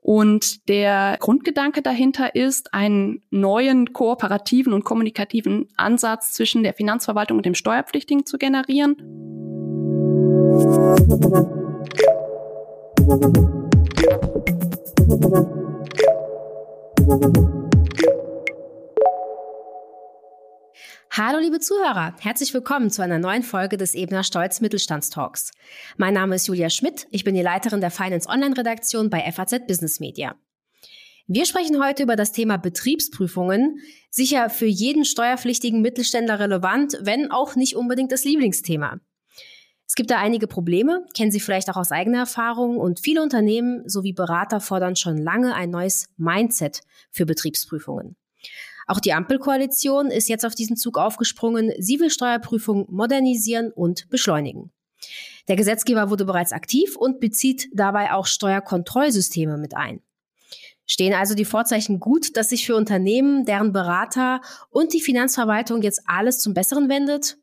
Und der Grundgedanke dahinter ist, einen neuen kooperativen und kommunikativen Ansatz zwischen der Finanzverwaltung und dem Steuerpflichtigen zu generieren. Hallo liebe Zuhörer, herzlich willkommen zu einer neuen Folge des Ebner Stolz Mittelstandstalks. Mein Name ist Julia Schmidt, ich bin die Leiterin der Finance Online Redaktion bei FAZ Business Media. Wir sprechen heute über das Thema Betriebsprüfungen, sicher für jeden steuerpflichtigen Mittelständler relevant, wenn auch nicht unbedingt das Lieblingsthema. Es gibt da einige Probleme, kennen Sie vielleicht auch aus eigener Erfahrung und viele Unternehmen sowie Berater fordern schon lange ein neues Mindset für Betriebsprüfungen. Auch die Ampelkoalition ist jetzt auf diesen Zug aufgesprungen. Sie will Steuerprüfungen modernisieren und beschleunigen. Der Gesetzgeber wurde bereits aktiv und bezieht dabei auch Steuerkontrollsysteme mit ein. Stehen also die Vorzeichen gut, dass sich für Unternehmen, deren Berater und die Finanzverwaltung jetzt alles zum Besseren wendet?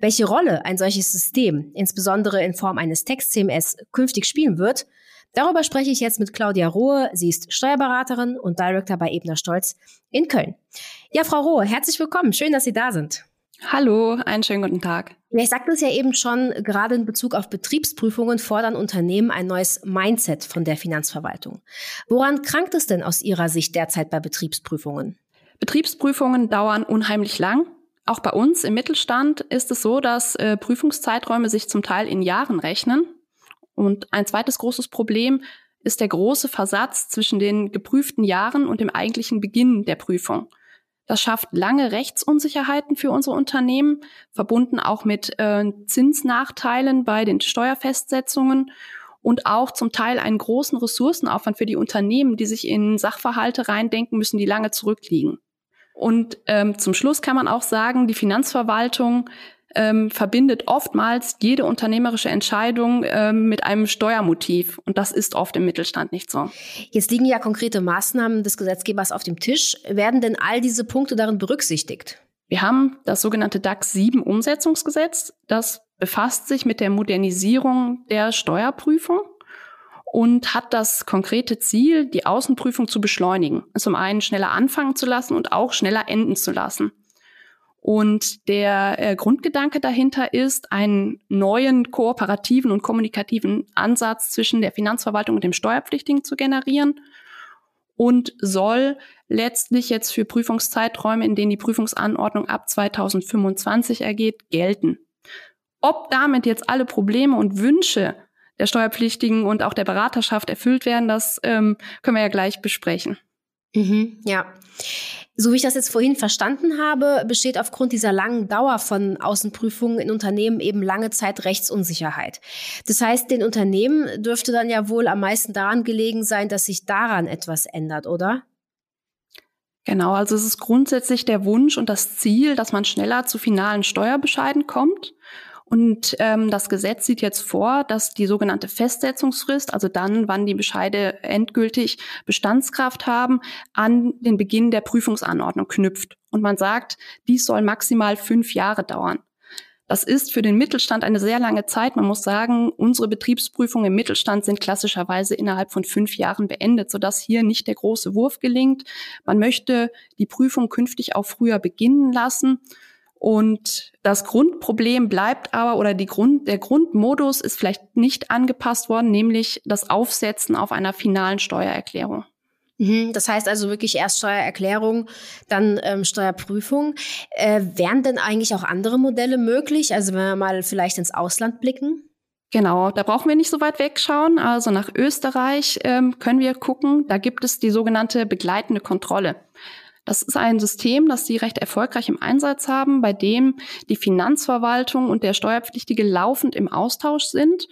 Welche Rolle ein solches System, insbesondere in Form eines Text-CMS, künftig spielen wird, Darüber spreche ich jetzt mit Claudia Rohe. Sie ist Steuerberaterin und Director bei Ebner Stolz in Köln. Ja, Frau Rohe, herzlich willkommen. Schön, dass Sie da sind. Hallo, einen schönen guten Tag. Ja, ich sagte es ja eben schon, gerade in Bezug auf Betriebsprüfungen fordern Unternehmen ein neues Mindset von der Finanzverwaltung. Woran krankt es denn aus Ihrer Sicht derzeit bei Betriebsprüfungen? Betriebsprüfungen dauern unheimlich lang. Auch bei uns im Mittelstand ist es so, dass äh, Prüfungszeiträume sich zum Teil in Jahren rechnen. Und ein zweites großes Problem ist der große Versatz zwischen den geprüften Jahren und dem eigentlichen Beginn der Prüfung. Das schafft lange Rechtsunsicherheiten für unsere Unternehmen, verbunden auch mit äh, Zinsnachteilen bei den Steuerfestsetzungen und auch zum Teil einen großen Ressourcenaufwand für die Unternehmen, die sich in Sachverhalte reindenken müssen, die lange zurückliegen. Und ähm, zum Schluss kann man auch sagen, die Finanzverwaltung ähm, verbindet oftmals jede unternehmerische Entscheidung ähm, mit einem Steuermotiv. Und das ist oft im Mittelstand nicht so. Jetzt liegen ja konkrete Maßnahmen des Gesetzgebers auf dem Tisch. Werden denn all diese Punkte darin berücksichtigt? Wir haben das sogenannte DAX 7 Umsetzungsgesetz. Das befasst sich mit der Modernisierung der Steuerprüfung und hat das konkrete Ziel, die Außenprüfung zu beschleunigen. Zum einen schneller anfangen zu lassen und auch schneller enden zu lassen. Und der äh, Grundgedanke dahinter ist, einen neuen kooperativen und kommunikativen Ansatz zwischen der Finanzverwaltung und dem Steuerpflichtigen zu generieren und soll letztlich jetzt für Prüfungszeiträume, in denen die Prüfungsanordnung ab 2025 ergeht, gelten. Ob damit jetzt alle Probleme und Wünsche der Steuerpflichtigen und auch der Beraterschaft erfüllt werden, das ähm, können wir ja gleich besprechen. Mhm, ja. So wie ich das jetzt vorhin verstanden habe, besteht aufgrund dieser langen Dauer von Außenprüfungen in Unternehmen eben lange Zeit Rechtsunsicherheit. Das heißt, den Unternehmen dürfte dann ja wohl am meisten daran gelegen sein, dass sich daran etwas ändert, oder? Genau, also es ist grundsätzlich der Wunsch und das Ziel, dass man schneller zu finalen Steuerbescheiden kommt. Und ähm, das Gesetz sieht jetzt vor, dass die sogenannte Festsetzungsfrist, also dann, wann die Bescheide endgültig Bestandskraft haben, an den Beginn der Prüfungsanordnung knüpft. Und man sagt, dies soll maximal fünf Jahre dauern. Das ist für den Mittelstand eine sehr lange Zeit. Man muss sagen, unsere Betriebsprüfungen im Mittelstand sind klassischerweise innerhalb von fünf Jahren beendet, sodass hier nicht der große Wurf gelingt. Man möchte die Prüfung künftig auch früher beginnen lassen. Und das Grundproblem bleibt aber, oder die Grund, der Grundmodus ist vielleicht nicht angepasst worden, nämlich das Aufsetzen auf einer finalen Steuererklärung. Mhm, das heißt also wirklich erst Steuererklärung, dann ähm, Steuerprüfung. Äh, wären denn eigentlich auch andere Modelle möglich? Also wenn wir mal vielleicht ins Ausland blicken? Genau, da brauchen wir nicht so weit wegschauen. Also nach Österreich ähm, können wir gucken. Da gibt es die sogenannte begleitende Kontrolle. Das ist ein System, das sie recht erfolgreich im Einsatz haben, bei dem die Finanzverwaltung und der Steuerpflichtige laufend im Austausch sind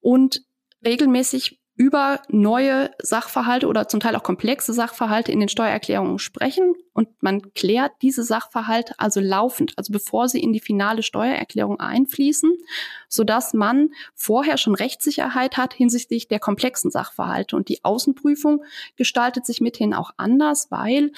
und regelmäßig über neue Sachverhalte oder zum Teil auch komplexe Sachverhalte in den Steuererklärungen sprechen. Und man klärt diese Sachverhalte also laufend, also bevor sie in die finale Steuererklärung einfließen, so dass man vorher schon Rechtssicherheit hat hinsichtlich der komplexen Sachverhalte. Und die Außenprüfung gestaltet sich mithin auch anders, weil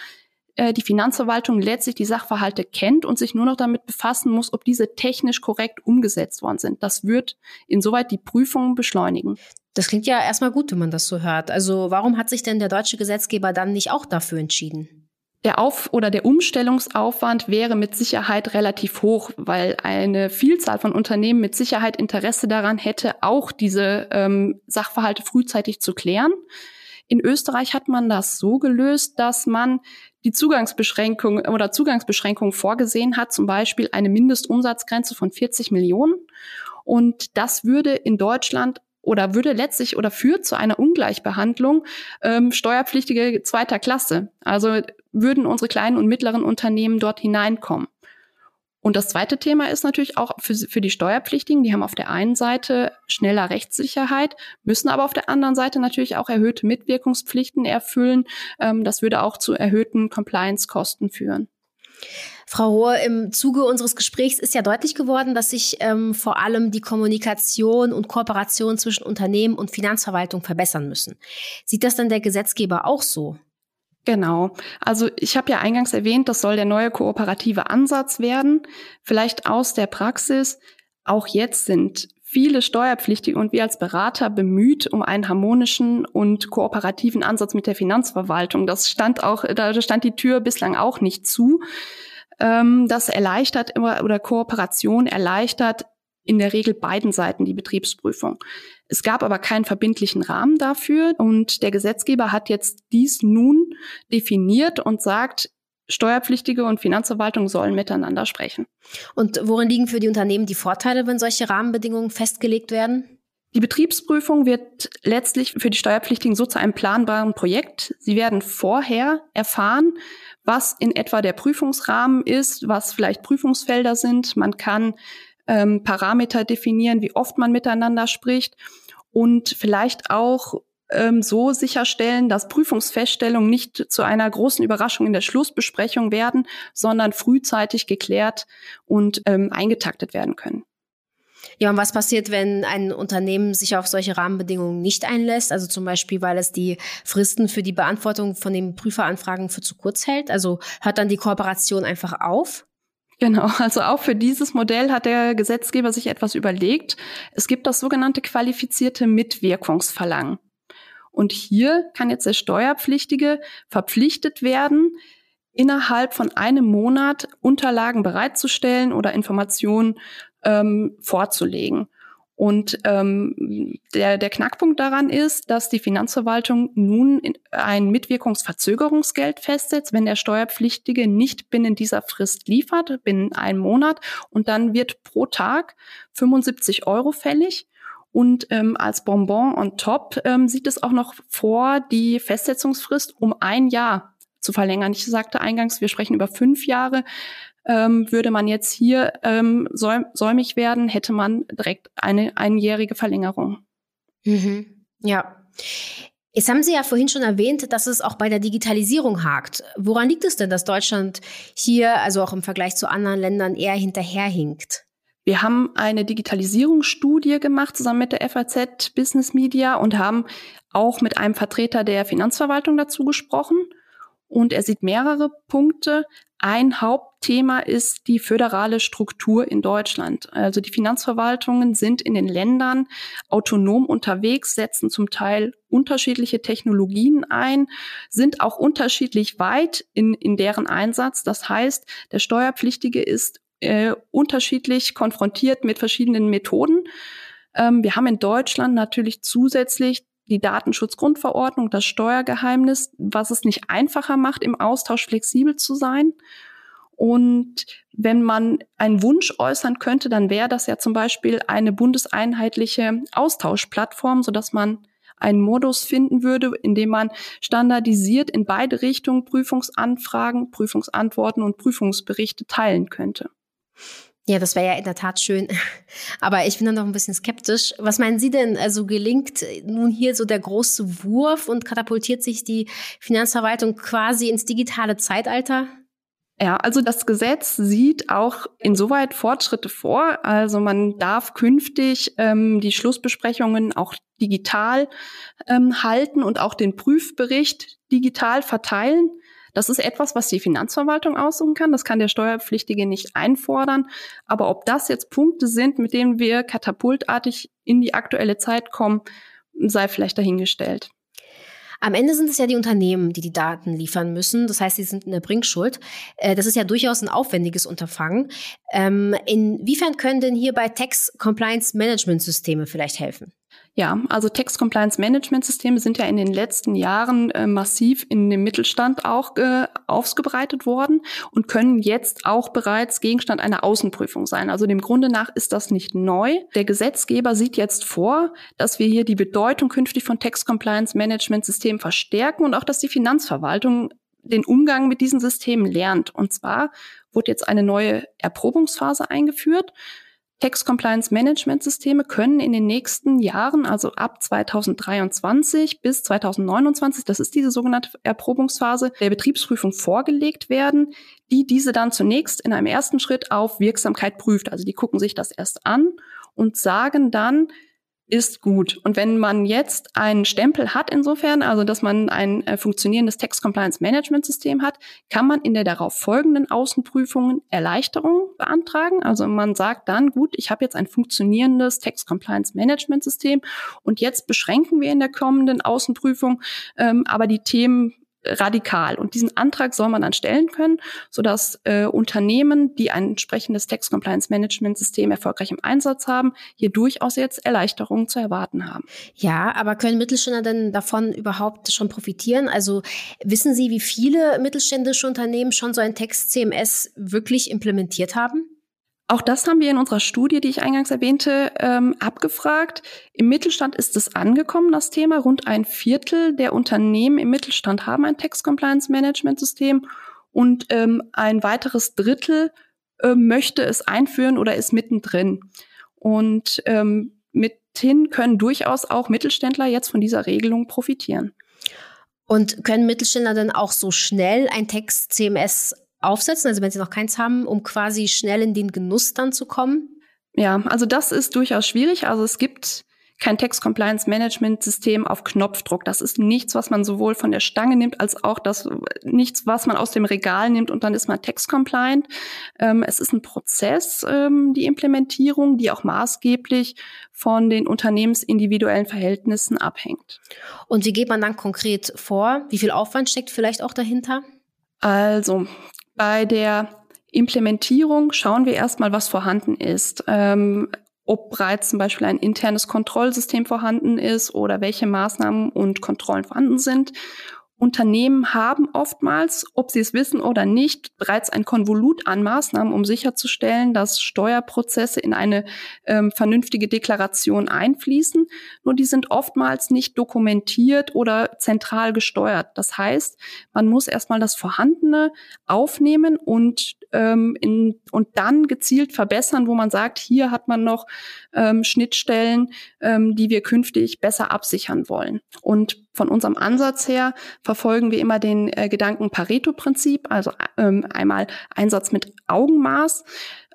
äh, die Finanzverwaltung letztlich die Sachverhalte kennt und sich nur noch damit befassen muss, ob diese technisch korrekt umgesetzt worden sind. Das wird insoweit die Prüfungen beschleunigen. Das klingt ja erstmal gut, wenn man das so hört. Also warum hat sich denn der deutsche Gesetzgeber dann nicht auch dafür entschieden? Der Auf- oder der Umstellungsaufwand wäre mit Sicherheit relativ hoch, weil eine Vielzahl von Unternehmen mit Sicherheit Interesse daran hätte, auch diese ähm, Sachverhalte frühzeitig zu klären. In Österreich hat man das so gelöst, dass man die Zugangsbeschränkung oder Zugangsbeschränkung vorgesehen hat, zum Beispiel eine Mindestumsatzgrenze von 40 Millionen. Und das würde in Deutschland oder würde letztlich oder führt zu einer Ungleichbehandlung ähm, steuerpflichtige zweiter Klasse. Also würden unsere kleinen und mittleren Unternehmen dort hineinkommen. Und das zweite Thema ist natürlich auch für, für die Steuerpflichtigen, die haben auf der einen Seite schneller Rechtssicherheit, müssen aber auf der anderen Seite natürlich auch erhöhte Mitwirkungspflichten erfüllen. Ähm, das würde auch zu erhöhten Compliance-Kosten führen. Frau Rohr, im Zuge unseres Gesprächs ist ja deutlich geworden, dass sich ähm, vor allem die Kommunikation und Kooperation zwischen Unternehmen und Finanzverwaltung verbessern müssen. Sieht das denn der Gesetzgeber auch so? Genau. Also ich habe ja eingangs erwähnt, das soll der neue kooperative Ansatz werden. Vielleicht aus der Praxis. Auch jetzt sind viele Steuerpflichtige und wir als Berater bemüht um einen harmonischen und kooperativen Ansatz mit der Finanzverwaltung. Das stand auch, da stand die Tür bislang auch nicht zu. Ähm, das erleichtert immer oder Kooperation erleichtert in der Regel beiden Seiten die Betriebsprüfung. Es gab aber keinen verbindlichen Rahmen dafür und der Gesetzgeber hat jetzt dies nun definiert und sagt, Steuerpflichtige und Finanzverwaltung sollen miteinander sprechen. Und worin liegen für die Unternehmen die Vorteile, wenn solche Rahmenbedingungen festgelegt werden? Die Betriebsprüfung wird letztlich für die Steuerpflichtigen so zu einem planbaren Projekt. Sie werden vorher erfahren, was in etwa der Prüfungsrahmen ist, was vielleicht Prüfungsfelder sind. Man kann ähm, Parameter definieren, wie oft man miteinander spricht und vielleicht auch ähm, so sicherstellen, dass Prüfungsfeststellungen nicht zu einer großen Überraschung in der Schlussbesprechung werden, sondern frühzeitig geklärt und ähm, eingetaktet werden können. Ja, und was passiert, wenn ein Unternehmen sich auf solche Rahmenbedingungen nicht einlässt? Also zum Beispiel, weil es die Fristen für die Beantwortung von den Prüferanfragen für zu kurz hält? Also hört dann die Kooperation einfach auf? Genau, also auch für dieses Modell hat der Gesetzgeber sich etwas überlegt. Es gibt das sogenannte qualifizierte Mitwirkungsverlangen. Und hier kann jetzt der Steuerpflichtige verpflichtet werden, innerhalb von einem Monat Unterlagen bereitzustellen oder Informationen ähm, vorzulegen. Und ähm, der, der Knackpunkt daran ist, dass die Finanzverwaltung nun ein Mitwirkungsverzögerungsgeld festsetzt, wenn der Steuerpflichtige nicht binnen dieser Frist liefert, binnen einem Monat. Und dann wird pro Tag 75 Euro fällig. Und ähm, als Bonbon on top ähm, sieht es auch noch vor, die Festsetzungsfrist um ein Jahr zu verlängern. Ich sagte eingangs, wir sprechen über fünf Jahre. Ähm, würde man jetzt hier ähm, säum säumig werden, hätte man direkt eine einjährige Verlängerung. Mhm. Ja. Jetzt haben Sie ja vorhin schon erwähnt, dass es auch bei der Digitalisierung hakt. Woran liegt es denn, dass Deutschland hier, also auch im Vergleich zu anderen Ländern, eher hinterherhinkt? Wir haben eine Digitalisierungsstudie gemacht zusammen mit der FAZ Business Media und haben auch mit einem Vertreter der Finanzverwaltung dazu gesprochen. Und er sieht mehrere Punkte. Ein Hauptthema ist die föderale Struktur in Deutschland. Also die Finanzverwaltungen sind in den Ländern autonom unterwegs, setzen zum Teil unterschiedliche Technologien ein, sind auch unterschiedlich weit in, in deren Einsatz. Das heißt, der Steuerpflichtige ist äh, unterschiedlich konfrontiert mit verschiedenen Methoden. Ähm, wir haben in Deutschland natürlich zusätzlich die Datenschutzgrundverordnung, das Steuergeheimnis, was es nicht einfacher macht, im Austausch flexibel zu sein. Und wenn man einen Wunsch äußern könnte, dann wäre das ja zum Beispiel eine bundeseinheitliche Austauschplattform, sodass man einen Modus finden würde, in dem man standardisiert in beide Richtungen Prüfungsanfragen, Prüfungsantworten und Prüfungsberichte teilen könnte. Ja, das wäre ja in der Tat schön. Aber ich bin dann noch ein bisschen skeptisch. Was meinen Sie denn? Also gelingt nun hier so der große Wurf und katapultiert sich die Finanzverwaltung quasi ins digitale Zeitalter? Ja, also das Gesetz sieht auch insoweit Fortschritte vor. Also man darf künftig ähm, die Schlussbesprechungen auch digital ähm, halten und auch den Prüfbericht digital verteilen. Das ist etwas, was die Finanzverwaltung aussuchen kann. Das kann der Steuerpflichtige nicht einfordern. Aber ob das jetzt Punkte sind, mit denen wir katapultartig in die aktuelle Zeit kommen, sei vielleicht dahingestellt. Am Ende sind es ja die Unternehmen, die die Daten liefern müssen. Das heißt, sie sind in der Bringschuld. Äh, das ist ja durchaus ein aufwendiges Unterfangen. Ähm, inwiefern können denn hierbei Tax Compliance Management Systeme vielleicht helfen? Ja, also Text Compliance Management Systeme sind ja in den letzten Jahren äh, massiv in dem Mittelstand auch äh, ausgebreitet worden und können jetzt auch bereits Gegenstand einer Außenprüfung sein. Also dem Grunde nach ist das nicht neu. Der Gesetzgeber sieht jetzt vor, dass wir hier die Bedeutung künftig von Text Compliance Management Systemen verstärken und auch, dass die Finanzverwaltung den Umgang mit diesen Systemen lernt. Und zwar wurde jetzt eine neue Erprobungsphase eingeführt. Tax Compliance Management Systeme können in den nächsten Jahren, also ab 2023 bis 2029, das ist diese sogenannte Erprobungsphase, der Betriebsprüfung vorgelegt werden, die diese dann zunächst in einem ersten Schritt auf Wirksamkeit prüft. Also die gucken sich das erst an und sagen dann, ist gut. Und wenn man jetzt einen Stempel hat insofern, also dass man ein äh, funktionierendes Text Compliance Management System hat, kann man in der darauf folgenden Außenprüfungen Erleichterungen beantragen. Also man sagt dann, gut, ich habe jetzt ein funktionierendes Text Compliance Management System und jetzt beschränken wir in der kommenden Außenprüfung ähm, aber die Themen radikal. Und diesen Antrag soll man dann stellen können, sodass äh, Unternehmen, die ein entsprechendes Tax Compliance Management System erfolgreich im Einsatz haben, hier durchaus jetzt Erleichterungen zu erwarten haben. Ja, aber können Mittelständler denn davon überhaupt schon profitieren? Also wissen Sie, wie viele mittelständische Unternehmen schon so ein Text CMS wirklich implementiert haben? Auch das haben wir in unserer Studie, die ich eingangs erwähnte, ähm, abgefragt. Im Mittelstand ist es angekommen, das Thema. Rund ein Viertel der Unternehmen im Mittelstand haben ein Tax Compliance Management System und ähm, ein weiteres Drittel äh, möchte es einführen oder ist mittendrin. Und ähm, mithin können durchaus auch Mittelständler jetzt von dieser Regelung profitieren. Und können Mittelständler dann auch so schnell ein Text CMS aufsetzen, also wenn sie noch keins haben, um quasi schnell in den Genuss dann zu kommen? Ja, also das ist durchaus schwierig. Also es gibt kein Text Compliance Management System auf Knopfdruck. Das ist nichts, was man sowohl von der Stange nimmt, als auch das nichts, was man aus dem Regal nimmt und dann ist man Text Compliant. Ähm, es ist ein Prozess, ähm, die Implementierung, die auch maßgeblich von den unternehmensindividuellen Verhältnissen abhängt. Und wie geht man dann konkret vor? Wie viel Aufwand steckt vielleicht auch dahinter? Also bei der Implementierung schauen wir erstmal, was vorhanden ist. Ähm, ob bereits zum Beispiel ein internes Kontrollsystem vorhanden ist oder welche Maßnahmen und Kontrollen vorhanden sind. Unternehmen haben oftmals, ob sie es wissen oder nicht, bereits ein Konvolut an Maßnahmen, um sicherzustellen, dass Steuerprozesse in eine ähm, vernünftige Deklaration einfließen. Nur die sind oftmals nicht dokumentiert oder zentral gesteuert. Das heißt, man muss erstmal das Vorhandene aufnehmen und ähm, in, und dann gezielt verbessern, wo man sagt, hier hat man noch ähm, Schnittstellen, ähm, die wir künftig besser absichern wollen. Und von unserem Ansatz her verfolgen wir immer den äh, Gedanken Pareto-Prinzip, also ähm, einmal Einsatz mit Augenmaß.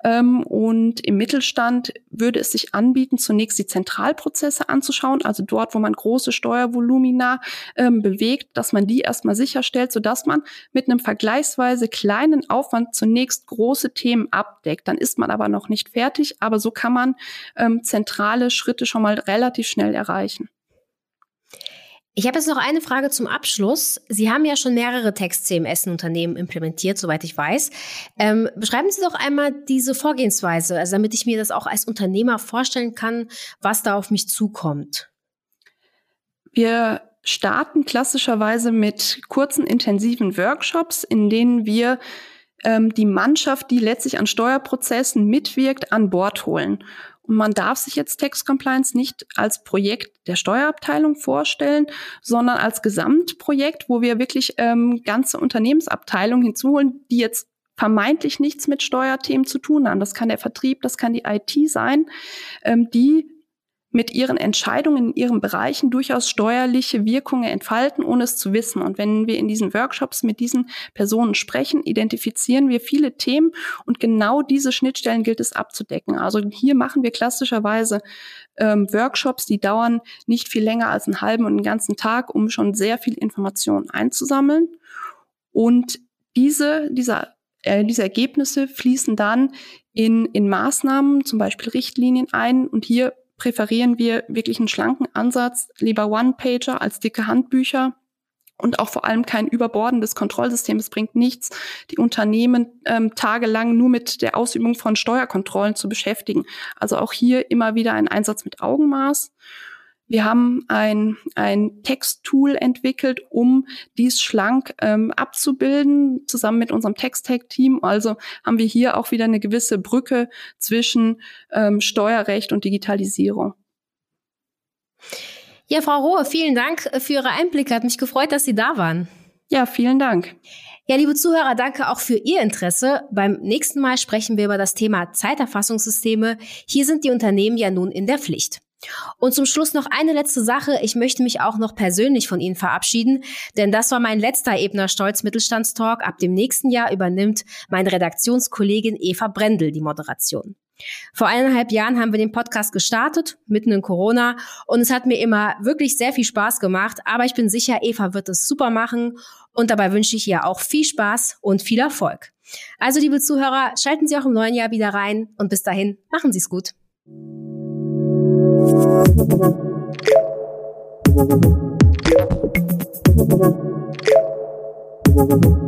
Ähm, und im Mittelstand würde es sich anbieten, zunächst die Zentralprozesse anzuschauen, also dort, wo man große Steuervolumina ähm, bewegt, dass man die erstmal sicherstellt, sodass man mit einem vergleichsweise kleinen Aufwand zunächst große Themen abdeckt. Dann ist man aber noch nicht fertig, aber so kann man ähm, zentrale Schritte schon mal relativ schnell erreichen. Ich habe jetzt noch eine Frage zum Abschluss. Sie haben ja schon mehrere Text-CMS-Unternehmen implementiert, soweit ich weiß. Ähm, beschreiben Sie doch einmal diese Vorgehensweise, also damit ich mir das auch als Unternehmer vorstellen kann, was da auf mich zukommt. Wir starten klassischerweise mit kurzen, intensiven Workshops, in denen wir ähm, die Mannschaft, die letztlich an Steuerprozessen mitwirkt, an Bord holen. Man darf sich jetzt Tax Compliance nicht als Projekt der Steuerabteilung vorstellen, sondern als Gesamtprojekt, wo wir wirklich ähm, ganze Unternehmensabteilungen hinzuholen, die jetzt vermeintlich nichts mit Steuerthemen zu tun haben. Das kann der Vertrieb, das kann die IT sein, ähm, die mit ihren Entscheidungen in ihren Bereichen durchaus steuerliche Wirkungen entfalten, ohne es zu wissen. Und wenn wir in diesen Workshops mit diesen Personen sprechen, identifizieren wir viele Themen und genau diese Schnittstellen gilt es abzudecken. Also hier machen wir klassischerweise ähm, Workshops, die dauern nicht viel länger als einen halben und einen ganzen Tag, um schon sehr viel Informationen einzusammeln. Und diese, dieser äh, diese Ergebnisse fließen dann in, in Maßnahmen, zum Beispiel Richtlinien ein. Und hier präferieren wir wirklich einen schlanken Ansatz, lieber One-Pager als dicke Handbücher und auch vor allem kein überbordendes Kontrollsystem. Es bringt nichts, die Unternehmen ähm, tagelang nur mit der Ausübung von Steuerkontrollen zu beschäftigen. Also auch hier immer wieder ein Einsatz mit Augenmaß. Wir haben ein, ein Texttool entwickelt, um dies schlank ähm, abzubilden, zusammen mit unserem Text-Tag-Team. Also haben wir hier auch wieder eine gewisse Brücke zwischen ähm, Steuerrecht und Digitalisierung. Ja, Frau Rohe, vielen Dank für Ihre Einblicke. Hat mich gefreut, dass Sie da waren. Ja, vielen Dank. Ja, liebe Zuhörer, danke auch für Ihr Interesse. Beim nächsten Mal sprechen wir über das Thema Zeiterfassungssysteme. Hier sind die Unternehmen ja nun in der Pflicht. Und zum Schluss noch eine letzte Sache. Ich möchte mich auch noch persönlich von Ihnen verabschieden, denn das war mein letzter Ebner Stolz Mittelstandstalk. Ab dem nächsten Jahr übernimmt meine Redaktionskollegin Eva Brendel die Moderation. Vor eineinhalb Jahren haben wir den Podcast gestartet, mitten in Corona, und es hat mir immer wirklich sehr viel Spaß gemacht. Aber ich bin sicher, Eva wird es super machen und dabei wünsche ich ihr auch viel Spaß und viel Erfolg. Also, liebe Zuhörer, schalten Sie auch im neuen Jahr wieder rein und bis dahin machen Sie es gut. Thank you.